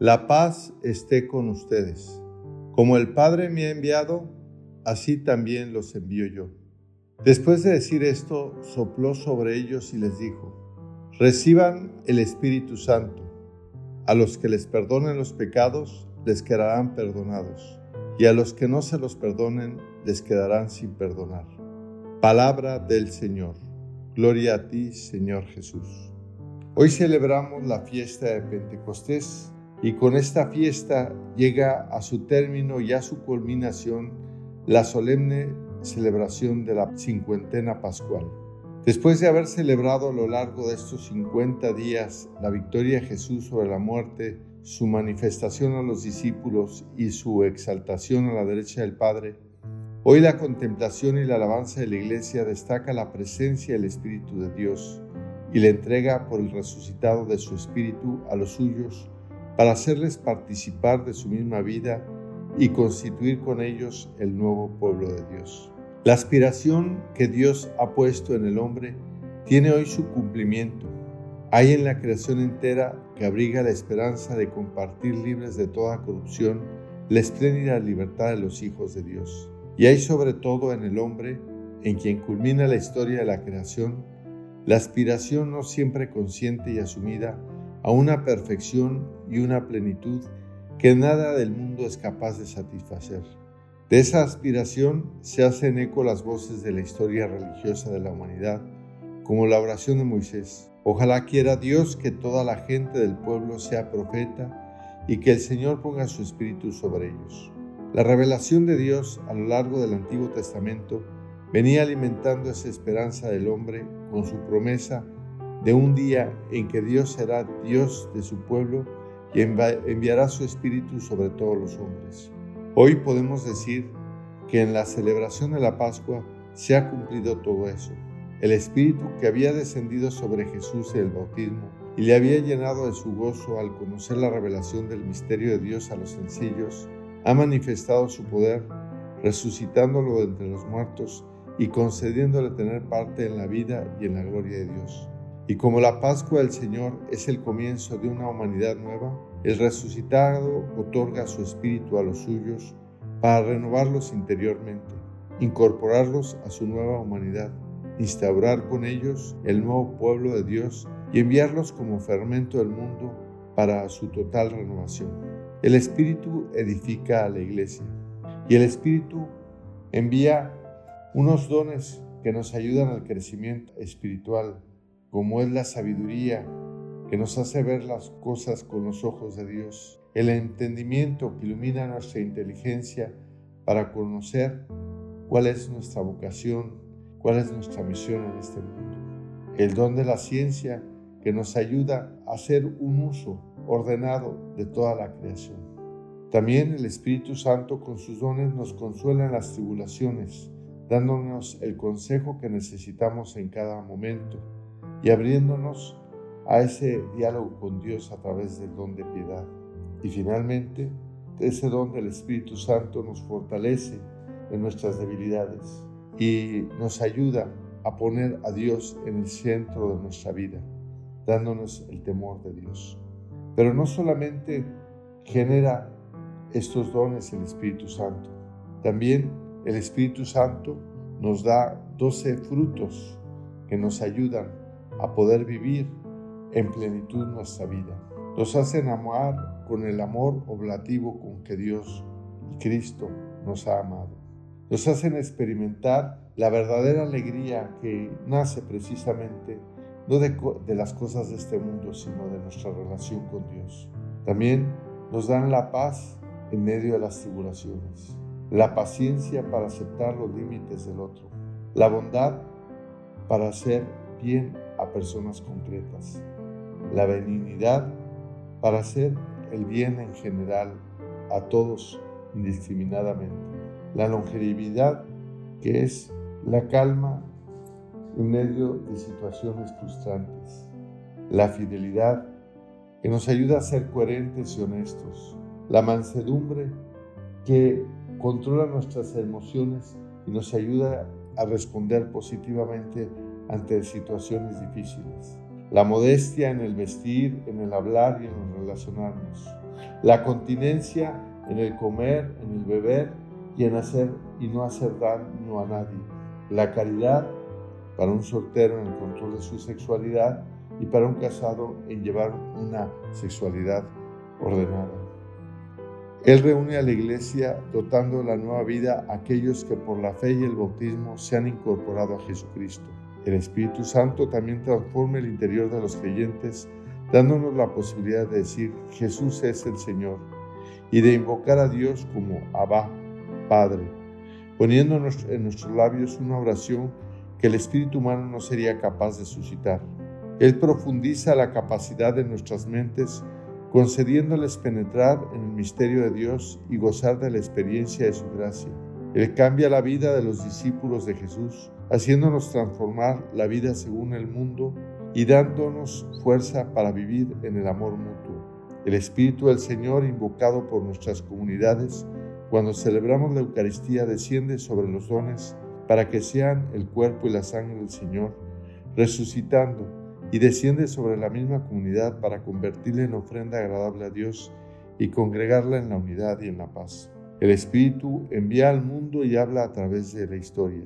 la paz esté con ustedes. Como el Padre me ha enviado, así también los envío yo. Después de decir esto, sopló sobre ellos y les dijo, reciban el Espíritu Santo. A los que les perdonen los pecados, les quedarán perdonados, y a los que no se los perdonen, les quedarán sin perdonar. Palabra del Señor. Gloria a ti, Señor Jesús. Hoy celebramos la fiesta de Pentecostés y con esta fiesta llega a su término y a su culminación la solemne celebración de la cincuentena pascual. Después de haber celebrado a lo largo de estos 50 días la victoria de Jesús sobre la muerte, su manifestación a los discípulos y su exaltación a la derecha del Padre, hoy la contemplación y la alabanza de la Iglesia destaca la presencia del Espíritu de Dios y la entrega por el resucitado de su Espíritu a los suyos para hacerles participar de su misma vida y constituir con ellos el nuevo pueblo de Dios. La aspiración que Dios ha puesto en el hombre tiene hoy su cumplimiento. Hay en la creación entera que abriga la esperanza de compartir libres de toda corrupción la espléndida libertad de los hijos de Dios. Y hay sobre todo en el hombre, en quien culmina la historia de la creación, la aspiración no siempre consciente y asumida a una perfección y una plenitud que nada del mundo es capaz de satisfacer. De esa aspiración se hacen eco las voces de la historia religiosa de la humanidad, como la oración de Moisés. Ojalá quiera Dios que toda la gente del pueblo sea profeta y que el Señor ponga su espíritu sobre ellos. La revelación de Dios a lo largo del Antiguo Testamento venía alimentando esa esperanza del hombre con su promesa de un día en que Dios será Dios de su pueblo y enviará su Espíritu sobre todos los hombres. Hoy podemos decir que en la celebración de la Pascua se ha cumplido todo eso. El Espíritu que había descendido sobre Jesús en el bautismo y le había llenado de su gozo al conocer la revelación del misterio de Dios a los sencillos, ha manifestado su poder, resucitándolo entre los muertos y concediéndole tener parte en la vida y en la gloria de Dios. Y como la Pascua del Señor es el comienzo de una humanidad nueva, el resucitado otorga su espíritu a los suyos para renovarlos interiormente, incorporarlos a su nueva humanidad, instaurar con ellos el nuevo pueblo de Dios y enviarlos como fermento del mundo para su total renovación. El Espíritu edifica a la iglesia y el Espíritu envía unos dones que nos ayudan al crecimiento espiritual como es la sabiduría que nos hace ver las cosas con los ojos de Dios, el entendimiento que ilumina nuestra inteligencia para conocer cuál es nuestra vocación, cuál es nuestra misión en este mundo, el don de la ciencia que nos ayuda a hacer un uso ordenado de toda la creación. También el Espíritu Santo con sus dones nos consuela en las tribulaciones, dándonos el consejo que necesitamos en cada momento y abriéndonos a ese diálogo con Dios a través del don de piedad. Y finalmente, ese don del Espíritu Santo nos fortalece en nuestras debilidades y nos ayuda a poner a Dios en el centro de nuestra vida, dándonos el temor de Dios. Pero no solamente genera estos dones el Espíritu Santo, también el Espíritu Santo nos da doce frutos que nos ayudan a poder vivir en plenitud nuestra vida. Nos hacen amar con el amor oblativo con que Dios y Cristo nos ha amado. Nos hacen experimentar la verdadera alegría que nace precisamente no de, las cosas de este mundo, sino de nuestra relación con Dios. También nos dan la paz en medio de las tribulaciones, la paciencia para aceptar los límites del otro, la bondad para hacer a personas concretas, la benignidad para hacer el bien en general a todos indiscriminadamente. La longevidad, que es la calma en medio de situaciones frustrantes. La fidelidad, que nos ayuda a ser coherentes y honestos. La mansedumbre, que controla nuestras emociones y nos ayuda a responder positivamente ante situaciones difíciles. La modestia en el vestir, en el hablar y en el relacionarnos. La continencia en el comer, en el beber y en hacer y no hacer daño a nadie. La caridad para un soltero en el control de su sexualidad y para un casado en llevar una sexualidad ordenada. Él reúne a la iglesia dotando la nueva vida a aquellos que por la fe y el bautismo se han incorporado a Jesucristo. El Espíritu Santo también transforma el interior de los creyentes, dándonos la posibilidad de decir Jesús es el Señor y de invocar a Dios como Abba, Padre, poniéndonos en nuestros labios una oración que el espíritu humano no sería capaz de suscitar. Él profundiza la capacidad de nuestras mentes, concediéndoles penetrar en el misterio de Dios y gozar de la experiencia de su gracia. Él cambia la vida de los discípulos de Jesús, haciéndonos transformar la vida según el mundo y dándonos fuerza para vivir en el amor mutuo. El Espíritu del Señor, invocado por nuestras comunidades, cuando celebramos la Eucaristía, desciende sobre los dones para que sean el cuerpo y la sangre del Señor, resucitando, y desciende sobre la misma comunidad para convertirla en ofrenda agradable a Dios y congregarla en la unidad y en la paz. El Espíritu envía al mundo y habla a través de la historia,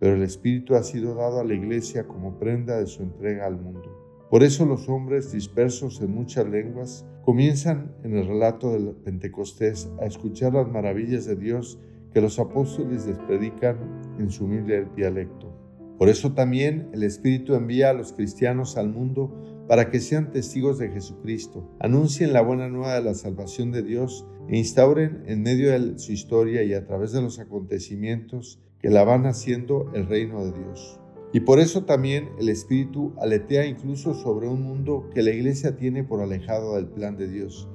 pero el Espíritu ha sido dado a la Iglesia como prenda de su entrega al mundo. Por eso los hombres dispersos en muchas lenguas comienzan en el relato del Pentecostés a escuchar las maravillas de Dios que los apóstoles les predican en su humilde dialecto. Por eso también el Espíritu envía a los cristianos al mundo para que sean testigos de Jesucristo, anuncien la buena nueva de la salvación de Dios e instauren en medio de su historia y a través de los acontecimientos que la van haciendo el reino de Dios. Y por eso también el Espíritu aletea incluso sobre un mundo que la Iglesia tiene por alejado del plan de Dios.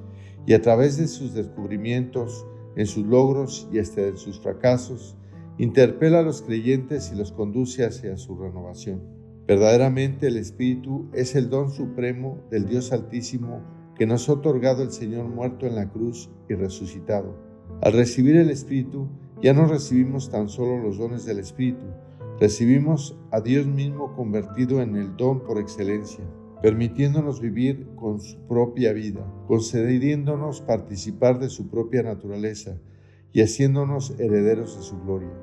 Y a través de sus descubrimientos, en sus logros y hasta en sus fracasos, interpela a los creyentes y los conduce hacia su renovación. Verdaderamente el Espíritu es el don supremo del Dios Altísimo que nos ha otorgado el Señor muerto en la cruz y resucitado. Al recibir el Espíritu, ya no recibimos tan solo los dones del Espíritu, recibimos a Dios mismo convertido en el don por excelencia, permitiéndonos vivir con su propia vida, concediéndonos participar de su propia naturaleza y haciéndonos herederos de su gloria.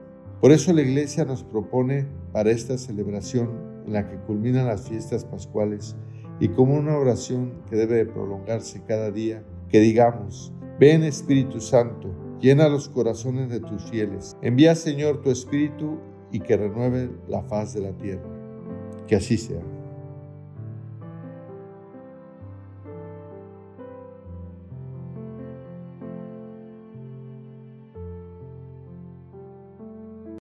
Por eso la Iglesia nos propone para esta celebración en la que culminan las fiestas pascuales y como una oración que debe prolongarse cada día, que digamos, ven Espíritu Santo, llena los corazones de tus fieles, envía Señor tu Espíritu y que renueve la faz de la tierra. Que así sea.